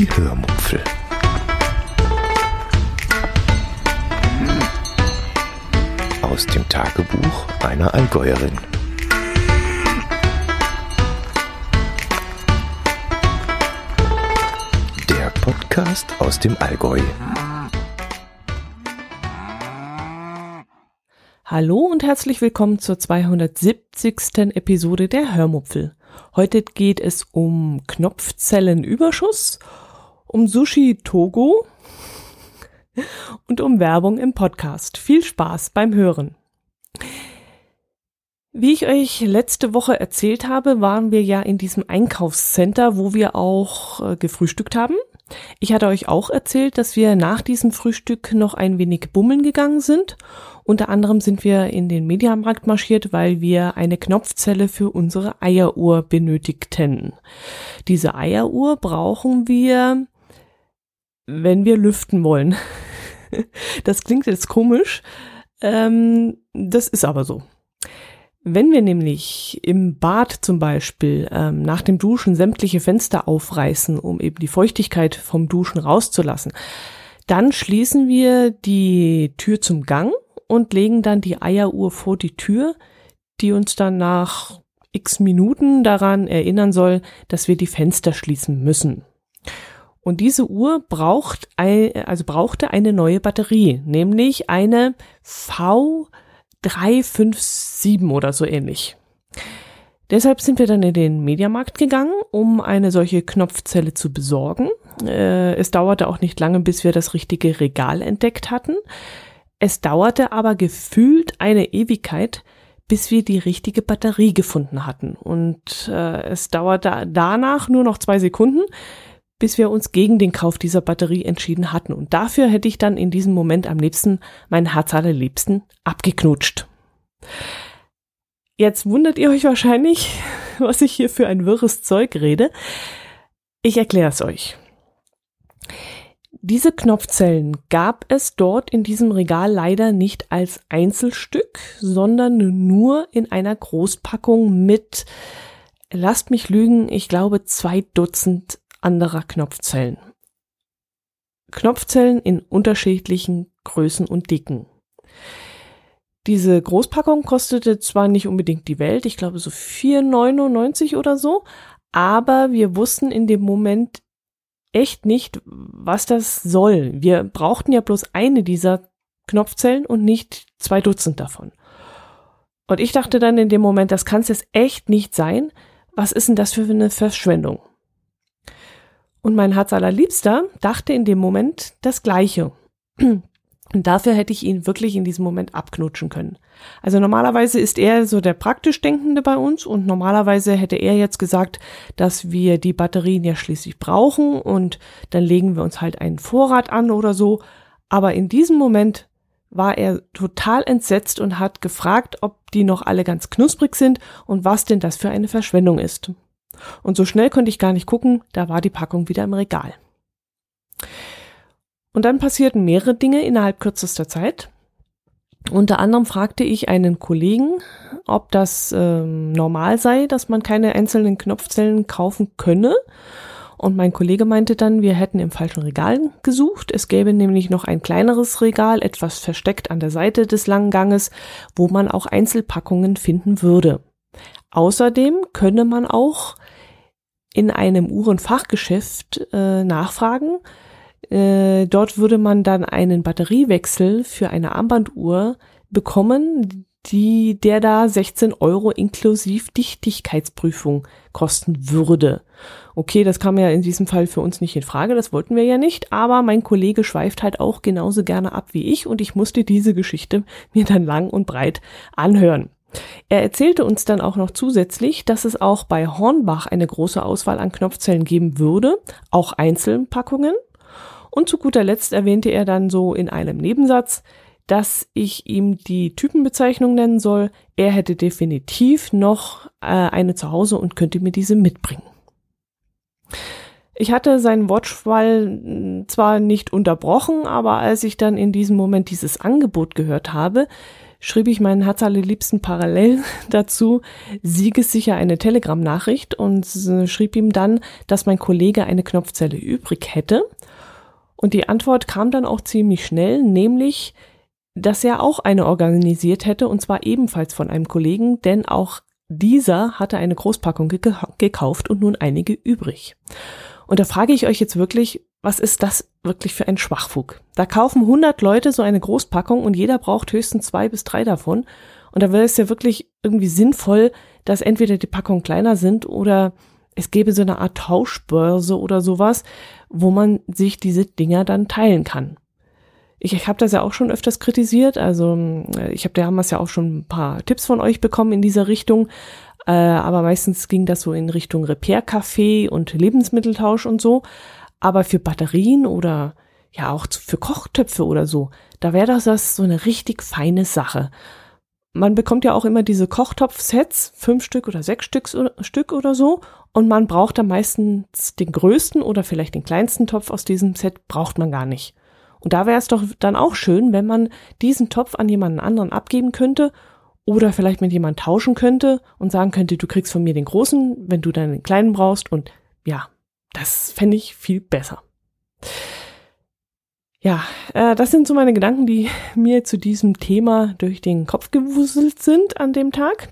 Die Hörmupfel. Aus dem Tagebuch einer Allgäuerin. Der Podcast aus dem Allgäu. Hallo und herzlich willkommen zur 270. Episode der Hörmupfel. Heute geht es um Knopfzellenüberschuss, um Sushi Togo und um Werbung im Podcast. Viel Spaß beim Hören. Wie ich euch letzte Woche erzählt habe, waren wir ja in diesem Einkaufscenter, wo wir auch äh, gefrühstückt haben. Ich hatte euch auch erzählt, dass wir nach diesem Frühstück noch ein wenig bummeln gegangen sind. Unter anderem sind wir in den Mediamarkt marschiert, weil wir eine Knopfzelle für unsere Eieruhr benötigten. Diese Eieruhr brauchen wir, wenn wir lüften wollen. Das klingt jetzt komisch, ähm, das ist aber so. Wenn wir nämlich im Bad zum Beispiel ähm, nach dem Duschen sämtliche Fenster aufreißen, um eben die Feuchtigkeit vom Duschen rauszulassen, dann schließen wir die Tür zum Gang und legen dann die Eieruhr vor die Tür, die uns dann nach x Minuten daran erinnern soll, dass wir die Fenster schließen müssen. Und diese Uhr braucht, also brauchte eine neue Batterie, nämlich eine V 357 oder so ähnlich. Deshalb sind wir dann in den Mediamarkt gegangen, um eine solche Knopfzelle zu besorgen. Äh, es dauerte auch nicht lange, bis wir das richtige Regal entdeckt hatten. Es dauerte aber gefühlt eine Ewigkeit, bis wir die richtige Batterie gefunden hatten. Und äh, es dauerte danach nur noch zwei Sekunden, bis wir uns gegen den Kauf dieser Batterie entschieden hatten. Und dafür hätte ich dann in diesem Moment am liebsten meinen Herz allerliebsten abgeknutscht. Jetzt wundert ihr euch wahrscheinlich, was ich hier für ein wirres Zeug rede. Ich erkläre es euch. Diese Knopfzellen gab es dort in diesem Regal leider nicht als Einzelstück, sondern nur in einer Großpackung mit, lasst mich lügen, ich glaube zwei Dutzend anderer Knopfzellen. Knopfzellen in unterschiedlichen Größen und Dicken. Diese Großpackung kostete zwar nicht unbedingt die Welt, ich glaube so 4,99 oder so, aber wir wussten in dem Moment echt nicht, was das soll. Wir brauchten ja bloß eine dieser Knopfzellen und nicht zwei Dutzend davon. Und ich dachte dann in dem Moment, das kann es jetzt echt nicht sein. Was ist denn das für eine Verschwendung? Und mein Herz allerliebster dachte in dem Moment das Gleiche. Und dafür hätte ich ihn wirklich in diesem Moment abknutschen können. Also normalerweise ist er so der praktisch Denkende bei uns und normalerweise hätte er jetzt gesagt, dass wir die Batterien ja schließlich brauchen und dann legen wir uns halt einen Vorrat an oder so. Aber in diesem Moment war er total entsetzt und hat gefragt, ob die noch alle ganz knusprig sind und was denn das für eine Verschwendung ist. Und so schnell konnte ich gar nicht gucken, da war die Packung wieder im Regal. Und dann passierten mehrere Dinge innerhalb kürzester Zeit. Unter anderem fragte ich einen Kollegen, ob das ähm, normal sei, dass man keine einzelnen Knopfzellen kaufen könne. Und mein Kollege meinte dann, wir hätten im falschen Regal gesucht. Es gäbe nämlich noch ein kleineres Regal, etwas versteckt an der Seite des langen Ganges, wo man auch Einzelpackungen finden würde. Außerdem könne man auch in einem Uhrenfachgeschäft äh, nachfragen. Äh, dort würde man dann einen Batteriewechsel für eine Armbanduhr bekommen, die der da 16 Euro inklusiv Dichtigkeitsprüfung kosten würde. Okay, das kam ja in diesem Fall für uns nicht in Frage, das wollten wir ja nicht, aber mein Kollege schweift halt auch genauso gerne ab wie ich und ich musste diese Geschichte mir dann lang und breit anhören. Er erzählte uns dann auch noch zusätzlich, dass es auch bei Hornbach eine große Auswahl an Knopfzellen geben würde, auch Einzelpackungen. Und zu guter Letzt erwähnte er dann so in einem Nebensatz, dass ich ihm die Typenbezeichnung nennen soll. Er hätte definitiv noch äh, eine zu Hause und könnte mir diese mitbringen. Ich hatte seinen Wortschwall hm, zwar nicht unterbrochen, aber als ich dann in diesem Moment dieses Angebot gehört habe, schrieb ich meinen Herz allerliebsten parallel dazu siegessicher eine Telegram-Nachricht und schrieb ihm dann, dass mein Kollege eine Knopfzelle übrig hätte. Und die Antwort kam dann auch ziemlich schnell, nämlich, dass er auch eine organisiert hätte und zwar ebenfalls von einem Kollegen, denn auch dieser hatte eine Großpackung gekauft und nun einige übrig. Und da frage ich euch jetzt wirklich, was ist das wirklich für ein Schwachfug? Da kaufen 100 Leute so eine Großpackung und jeder braucht höchstens zwei bis drei davon. Und da wäre es ja wirklich irgendwie sinnvoll, dass entweder die Packungen kleiner sind oder es gäbe so eine Art Tauschbörse oder sowas, wo man sich diese Dinger dann teilen kann. Ich, ich habe das ja auch schon öfters kritisiert. Also äh, ich habe damals ja auch schon ein paar Tipps von euch bekommen in dieser Richtung. Äh, aber meistens ging das so in Richtung Repair-Café und Lebensmitteltausch und so. Aber für Batterien oder ja auch für Kochtöpfe oder so, da wäre das, das so eine richtig feine Sache. Man bekommt ja auch immer diese Kochtopf-Sets, fünf Stück oder sechs Stück, Stück oder so. Und man braucht da meistens den größten oder vielleicht den kleinsten Topf aus diesem Set, braucht man gar nicht. Und da wäre es doch dann auch schön, wenn man diesen Topf an jemanden anderen abgeben könnte oder vielleicht mit jemandem tauschen könnte und sagen könnte, du kriegst von mir den großen, wenn du dann den kleinen brauchst. Und ja, das fände ich viel besser. Ja, äh, das sind so meine Gedanken, die mir zu diesem Thema durch den Kopf gewuselt sind an dem Tag.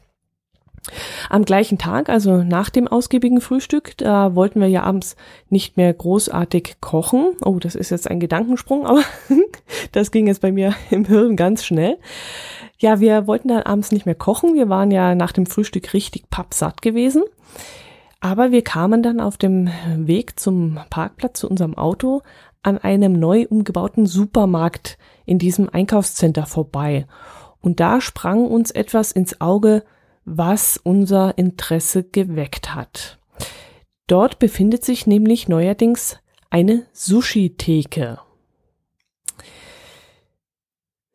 Am gleichen Tag, also nach dem ausgiebigen Frühstück, da wollten wir ja abends nicht mehr großartig kochen. Oh, das ist jetzt ein Gedankensprung, aber das ging jetzt bei mir im Hirn ganz schnell. Ja, wir wollten dann abends nicht mehr kochen. Wir waren ja nach dem Frühstück richtig pappsatt gewesen. Aber wir kamen dann auf dem Weg zum Parkplatz zu unserem Auto an einem neu umgebauten Supermarkt in diesem Einkaufscenter vorbei. Und da sprang uns etwas ins Auge, was unser Interesse geweckt hat. Dort befindet sich nämlich neuerdings eine Sushi-Theke.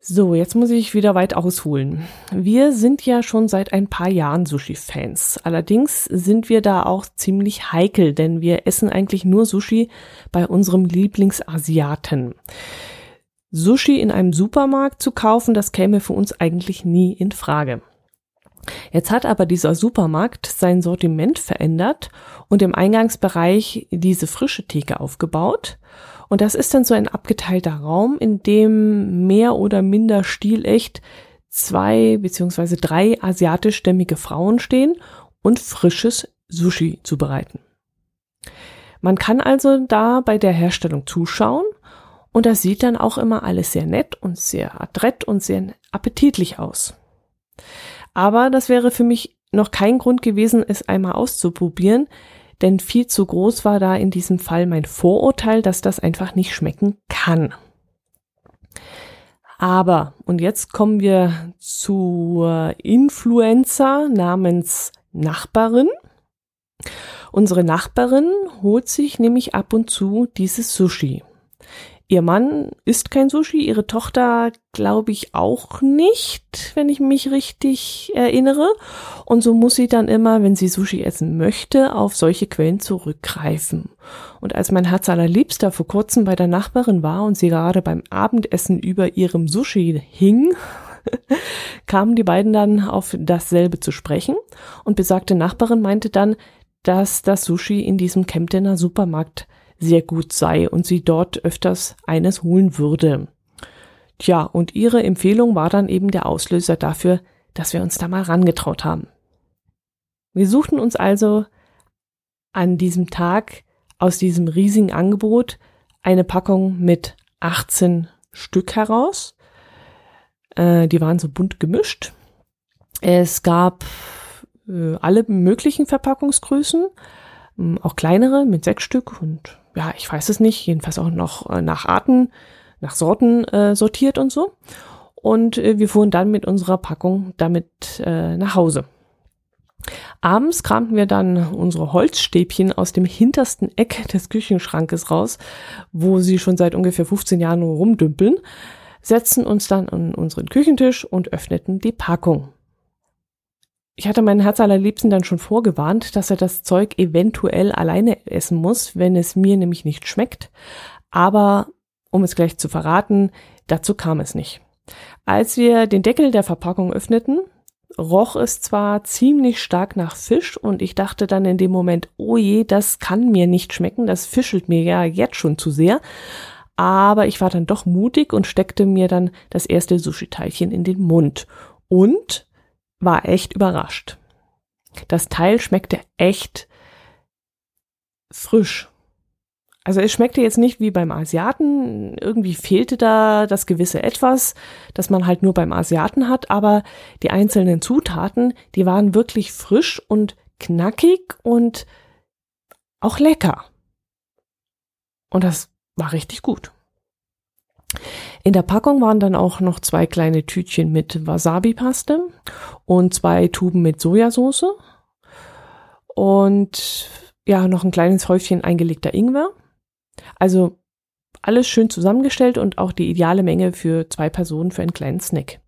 So, jetzt muss ich wieder weit ausholen. Wir sind ja schon seit ein paar Jahren Sushi-Fans. Allerdings sind wir da auch ziemlich heikel, denn wir essen eigentlich nur Sushi bei unserem Lieblingsasiaten. Sushi in einem Supermarkt zu kaufen, das käme für uns eigentlich nie in Frage. Jetzt hat aber dieser Supermarkt sein Sortiment verändert und im Eingangsbereich diese frische Theke aufgebaut. Und das ist dann so ein abgeteilter Raum, in dem mehr oder minder stilecht zwei beziehungsweise drei asiatischstämmige Frauen stehen und frisches Sushi zubereiten. Man kann also da bei der Herstellung zuschauen und das sieht dann auch immer alles sehr nett und sehr adrett und sehr appetitlich aus. Aber das wäre für mich noch kein Grund gewesen, es einmal auszuprobieren, denn viel zu groß war da in diesem Fall mein Vorurteil, dass das einfach nicht schmecken kann. Aber, und jetzt kommen wir zur Influencer namens Nachbarin. Unsere Nachbarin holt sich nämlich ab und zu dieses Sushi. Ihr Mann isst kein Sushi, ihre Tochter glaube ich auch nicht, wenn ich mich richtig erinnere. Und so muss sie dann immer, wenn sie Sushi essen möchte, auf solche Quellen zurückgreifen. Und als mein Herz allerliebster vor kurzem bei der Nachbarin war und sie gerade beim Abendessen über ihrem Sushi hing, kamen die beiden dann auf dasselbe zu sprechen und besagte Nachbarin meinte dann, dass das Sushi in diesem Kemptener Supermarkt sehr gut sei und sie dort öfters eines holen würde. Tja, und ihre Empfehlung war dann eben der Auslöser dafür, dass wir uns da mal rangetraut haben. Wir suchten uns also an diesem Tag aus diesem riesigen Angebot eine Packung mit 18 Stück heraus. Äh, die waren so bunt gemischt. Es gab äh, alle möglichen Verpackungsgrößen, äh, auch kleinere mit sechs Stück und ja, ich weiß es nicht, jedenfalls auch noch äh, nach Arten, nach Sorten äh, sortiert und so. Und äh, wir fuhren dann mit unserer Packung damit äh, nach Hause. Abends kramten wir dann unsere Holzstäbchen aus dem hintersten Eck des Küchenschrankes raus, wo sie schon seit ungefähr 15 Jahren rumdümpeln, setzten uns dann an unseren Küchentisch und öffneten die Packung. Ich hatte meinen Herz allerliebsten dann schon vorgewarnt, dass er das Zeug eventuell alleine essen muss, wenn es mir nämlich nicht schmeckt. Aber um es gleich zu verraten, dazu kam es nicht. Als wir den Deckel der Verpackung öffneten, roch es zwar ziemlich stark nach Fisch und ich dachte dann in dem Moment, oh je, das kann mir nicht schmecken, das fischelt mir ja jetzt schon zu sehr. Aber ich war dann doch mutig und steckte mir dann das erste Sushi-Teilchen in den Mund und war echt überrascht. Das Teil schmeckte echt frisch. Also es schmeckte jetzt nicht wie beim Asiaten, irgendwie fehlte da das gewisse Etwas, das man halt nur beim Asiaten hat, aber die einzelnen Zutaten, die waren wirklich frisch und knackig und auch lecker. Und das war richtig gut. In der Packung waren dann auch noch zwei kleine Tütchen mit Wasabi-Paste und zwei Tuben mit Sojasauce und ja, noch ein kleines Häufchen eingelegter Ingwer also alles schön zusammengestellt und auch die ideale Menge für zwei Personen für einen kleinen Snack.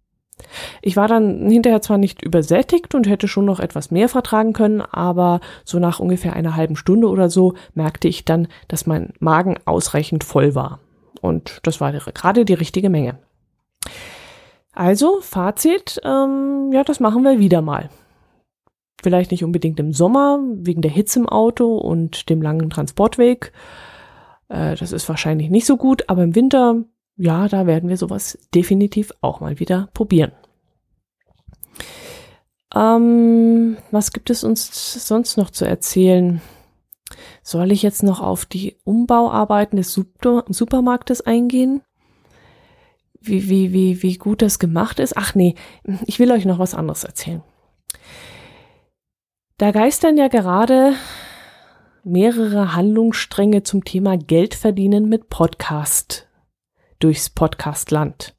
Ich war dann hinterher zwar nicht übersättigt und hätte schon noch etwas mehr vertragen können, aber so nach ungefähr einer halben Stunde oder so merkte ich dann, dass mein Magen ausreichend voll war. Und das war gerade die richtige Menge. Also, Fazit, ähm, ja, das machen wir wieder mal. Vielleicht nicht unbedingt im Sommer, wegen der Hitze im Auto und dem langen Transportweg. Äh, das ist wahrscheinlich nicht so gut, aber im Winter, ja, da werden wir sowas definitiv auch mal wieder probieren. Ähm, was gibt es uns sonst noch zu erzählen? Soll ich jetzt noch auf die Umbauarbeiten des Super Supermarktes eingehen? Wie, wie, wie, wie gut das gemacht ist? Ach nee, ich will euch noch was anderes erzählen. Da geistern ja gerade mehrere Handlungsstränge zum Thema Geld verdienen mit Podcast durchs Podcastland.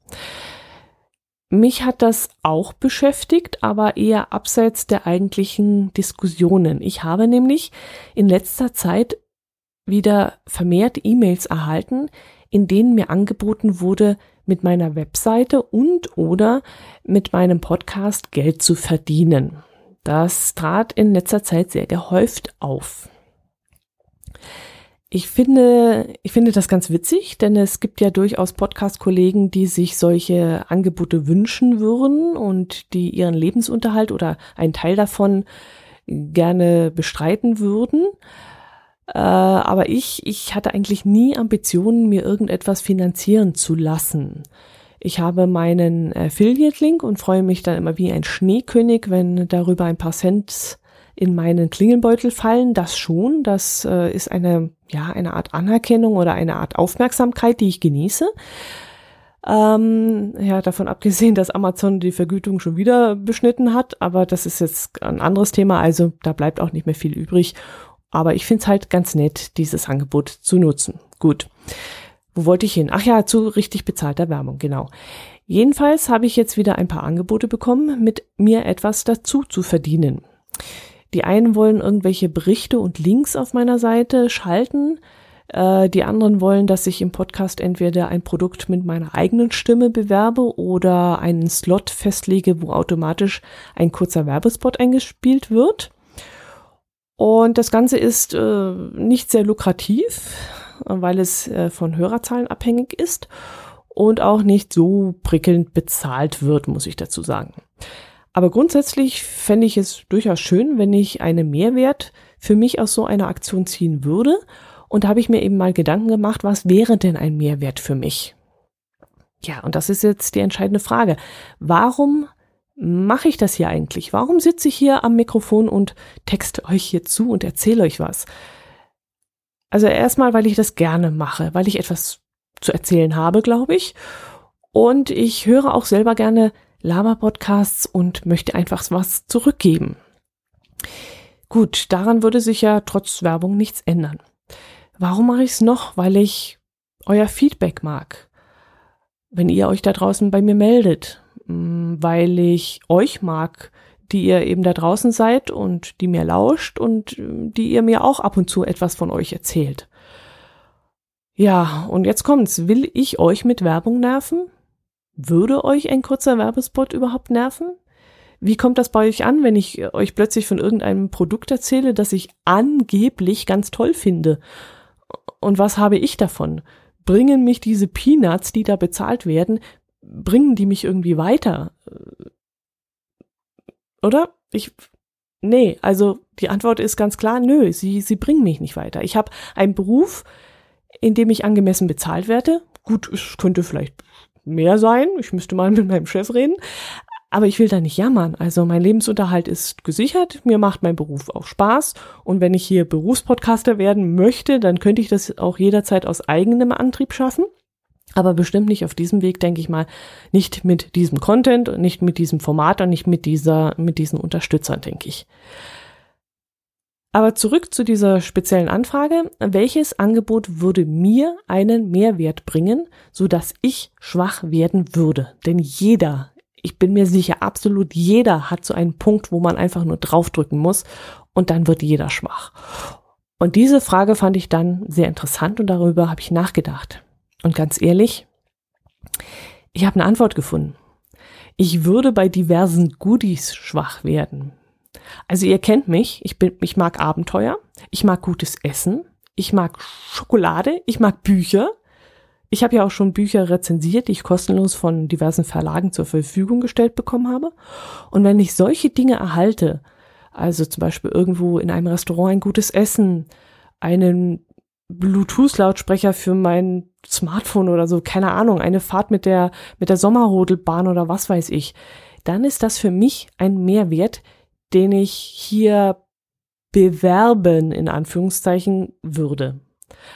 Mich hat das auch beschäftigt, aber eher abseits der eigentlichen Diskussionen. Ich habe nämlich in letzter Zeit wieder vermehrt E-Mails erhalten, in denen mir angeboten wurde, mit meiner Webseite und oder mit meinem Podcast Geld zu verdienen. Das trat in letzter Zeit sehr gehäuft auf. Ich finde, ich finde das ganz witzig, denn es gibt ja durchaus Podcast-Kollegen, die sich solche Angebote wünschen würden und die ihren Lebensunterhalt oder einen Teil davon gerne bestreiten würden. Äh, aber ich, ich hatte eigentlich nie Ambitionen, mir irgendetwas finanzieren zu lassen. Ich habe meinen Affiliate-Link und freue mich dann immer wie ein Schneekönig, wenn darüber ein paar Cent in meinen Klingelbeutel fallen, das schon. Das äh, ist eine, ja, eine Art Anerkennung oder eine Art Aufmerksamkeit, die ich genieße. Ähm, ja, davon abgesehen, dass Amazon die Vergütung schon wieder beschnitten hat, aber das ist jetzt ein anderes Thema, also da bleibt auch nicht mehr viel übrig. Aber ich finde es halt ganz nett, dieses Angebot zu nutzen. Gut. Wo wollte ich hin? Ach ja, zu richtig bezahlter Werbung, genau. Jedenfalls habe ich jetzt wieder ein paar Angebote bekommen, mit mir etwas dazu zu verdienen. Die einen wollen irgendwelche Berichte und Links auf meiner Seite schalten. Äh, die anderen wollen, dass ich im Podcast entweder ein Produkt mit meiner eigenen Stimme bewerbe oder einen Slot festlege, wo automatisch ein kurzer Werbespot eingespielt wird. Und das Ganze ist äh, nicht sehr lukrativ, weil es äh, von Hörerzahlen abhängig ist und auch nicht so prickelnd bezahlt wird, muss ich dazu sagen. Aber grundsätzlich fände ich es durchaus schön, wenn ich einen Mehrwert für mich aus so einer Aktion ziehen würde. Und da habe ich mir eben mal Gedanken gemacht, was wäre denn ein Mehrwert für mich? Ja, und das ist jetzt die entscheidende Frage. Warum mache ich das hier eigentlich? Warum sitze ich hier am Mikrofon und texte euch hier zu und erzähle euch was? Also erstmal, weil ich das gerne mache, weil ich etwas zu erzählen habe, glaube ich. Und ich höre auch selber gerne Laber-Podcasts und möchte einfach was zurückgeben. Gut, daran würde sich ja trotz Werbung nichts ändern. Warum mache ich es noch? Weil ich euer Feedback mag. Wenn ihr euch da draußen bei mir meldet, mm, weil ich euch mag, die ihr eben da draußen seid und die mir lauscht und mm, die ihr mir auch ab und zu etwas von euch erzählt. Ja, und jetzt kommt's. Will ich euch mit Werbung nerven? Würde euch ein kurzer Werbespot überhaupt nerven? Wie kommt das bei euch an, wenn ich euch plötzlich von irgendeinem Produkt erzähle, das ich angeblich ganz toll finde? Und was habe ich davon? Bringen mich diese Peanuts, die da bezahlt werden, bringen die mich irgendwie weiter? Oder? Ich, nee, also die Antwort ist ganz klar, nö, sie, sie bringen mich nicht weiter. Ich habe einen Beruf, in dem ich angemessen bezahlt werde. Gut, es könnte vielleicht mehr sein. Ich müsste mal mit meinem Chef reden. Aber ich will da nicht jammern. Also mein Lebensunterhalt ist gesichert. Mir macht mein Beruf auch Spaß. Und wenn ich hier Berufspodcaster werden möchte, dann könnte ich das auch jederzeit aus eigenem Antrieb schaffen. Aber bestimmt nicht auf diesem Weg, denke ich mal, nicht mit diesem Content und nicht mit diesem Format und nicht mit dieser, mit diesen Unterstützern, denke ich. Aber zurück zu dieser speziellen Anfrage. Welches Angebot würde mir einen Mehrwert bringen, so dass ich schwach werden würde? Denn jeder, ich bin mir sicher, absolut jeder hat so einen Punkt, wo man einfach nur draufdrücken muss und dann wird jeder schwach. Und diese Frage fand ich dann sehr interessant und darüber habe ich nachgedacht. Und ganz ehrlich, ich habe eine Antwort gefunden. Ich würde bei diversen Goodies schwach werden. Also ihr kennt mich, ich bin, ich mag Abenteuer, ich mag gutes Essen, ich mag Schokolade, ich mag Bücher. Ich habe ja auch schon Bücher rezensiert, die ich kostenlos von diversen Verlagen zur Verfügung gestellt bekommen habe. Und wenn ich solche Dinge erhalte, also zum Beispiel irgendwo in einem Restaurant ein gutes Essen, einen Bluetooth-Lautsprecher für mein Smartphone oder so, keine Ahnung, eine Fahrt mit der, mit der Sommerrodelbahn oder was weiß ich, dann ist das für mich ein Mehrwert, den ich hier bewerben, in Anführungszeichen, würde.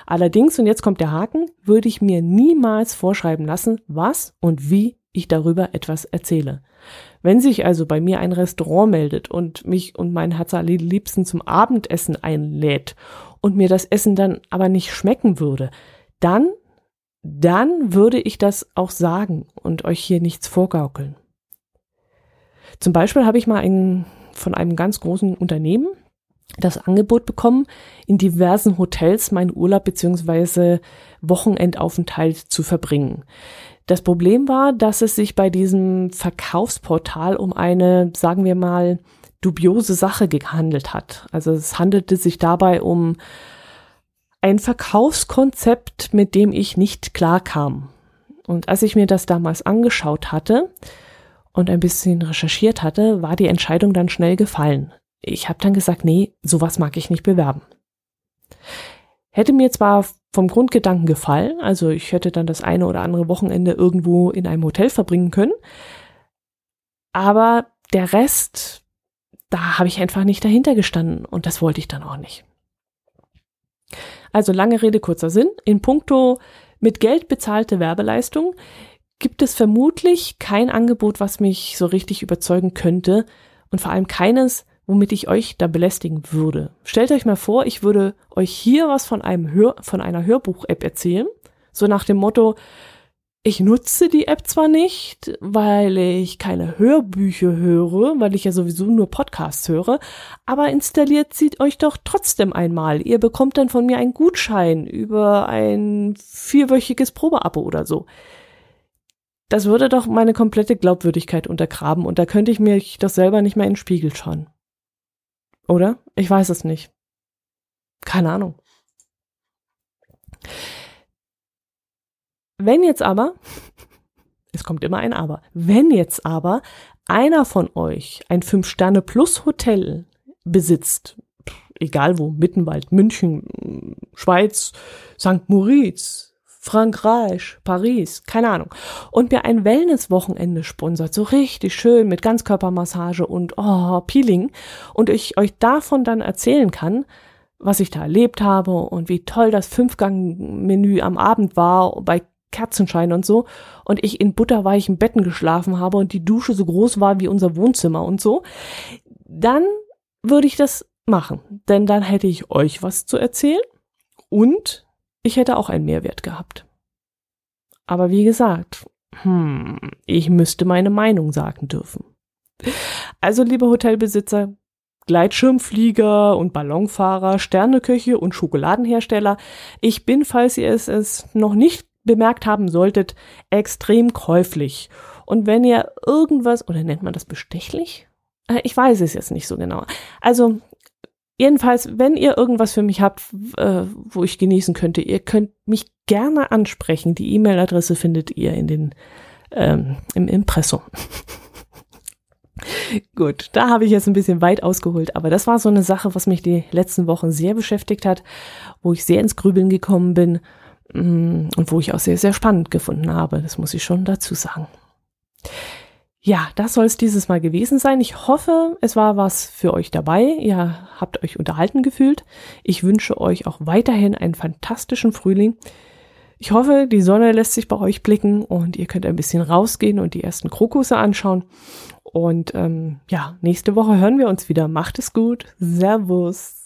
Allerdings, und jetzt kommt der Haken, würde ich mir niemals vorschreiben lassen, was und wie ich darüber etwas erzähle. Wenn sich also bei mir ein Restaurant meldet und mich und mein Herz liebsten zum Abendessen einlädt und mir das Essen dann aber nicht schmecken würde, dann, dann würde ich das auch sagen und euch hier nichts vorgaukeln. Zum Beispiel habe ich mal ein, von einem ganz großen Unternehmen das Angebot bekommen, in diversen Hotels meinen Urlaub beziehungsweise Wochenendaufenthalt zu verbringen. Das Problem war, dass es sich bei diesem Verkaufsportal um eine, sagen wir mal, dubiose Sache gehandelt hat. Also es handelte sich dabei um ein Verkaufskonzept, mit dem ich nicht klarkam. Und als ich mir das damals angeschaut hatte und ein bisschen recherchiert hatte, war die Entscheidung dann schnell gefallen. Ich habe dann gesagt, nee, sowas mag ich nicht bewerben. Hätte mir zwar vom Grundgedanken gefallen, also ich hätte dann das eine oder andere Wochenende irgendwo in einem Hotel verbringen können, aber der Rest, da habe ich einfach nicht dahinter gestanden und das wollte ich dann auch nicht. Also lange Rede, kurzer Sinn. In puncto mit Geld bezahlte Werbeleistung gibt es vermutlich kein Angebot, was mich so richtig überzeugen könnte und vor allem keines, womit ich euch da belästigen würde. Stellt euch mal vor, ich würde euch hier was von einem Hör von einer Hörbuch-App erzählen, so nach dem Motto, ich nutze die App zwar nicht, weil ich keine Hörbücher höre, weil ich ja sowieso nur Podcasts höre, aber installiert sie euch doch trotzdem einmal. Ihr bekommt dann von mir einen Gutschein über ein vierwöchiges Probeabo oder so. Das würde doch meine komplette Glaubwürdigkeit untergraben und da könnte ich mir das selber nicht mehr in den Spiegel schauen. Oder? Ich weiß es nicht. Keine Ahnung. Wenn jetzt aber, es kommt immer ein Aber, wenn jetzt aber einer von euch ein Fünf-Sterne-Plus-Hotel besitzt, egal wo, Mittenwald, München, Schweiz, St. Moritz, Frankreich, Paris, keine Ahnung. Und mir ein Wellness-Wochenende sponsert, so richtig schön mit Ganzkörpermassage und oh, Peeling. Und ich euch davon dann erzählen kann, was ich da erlebt habe und wie toll das Fünfgang-Menü am Abend war bei Kerzenschein und so. Und ich in butterweichen Betten geschlafen habe und die Dusche so groß war wie unser Wohnzimmer und so, dann würde ich das machen, denn dann hätte ich euch was zu erzählen und ich hätte auch einen Mehrwert gehabt. Aber wie gesagt, hm, ich müsste meine Meinung sagen dürfen. Also, liebe Hotelbesitzer, Gleitschirmflieger und Ballonfahrer, Sterneköche und Schokoladenhersteller, ich bin, falls ihr es, es noch nicht bemerkt haben solltet, extrem käuflich. Und wenn ihr irgendwas, oder nennt man das bestechlich? Äh, ich weiß es jetzt nicht so genau. Also Jedenfalls, wenn ihr irgendwas für mich habt, äh, wo ich genießen könnte, ihr könnt mich gerne ansprechen. Die E-Mail-Adresse findet ihr in den ähm, im Impressum. Gut, da habe ich jetzt ein bisschen weit ausgeholt, aber das war so eine Sache, was mich die letzten Wochen sehr beschäftigt hat, wo ich sehr ins Grübeln gekommen bin mm, und wo ich auch sehr, sehr spannend gefunden habe. Das muss ich schon dazu sagen. Ja, das soll es dieses Mal gewesen sein. Ich hoffe, es war was für euch dabei. Ihr habt euch unterhalten gefühlt. Ich wünsche euch auch weiterhin einen fantastischen Frühling. Ich hoffe, die Sonne lässt sich bei euch blicken und ihr könnt ein bisschen rausgehen und die ersten Krokusse anschauen. Und ähm, ja, nächste Woche hören wir uns wieder. Macht es gut. Servus.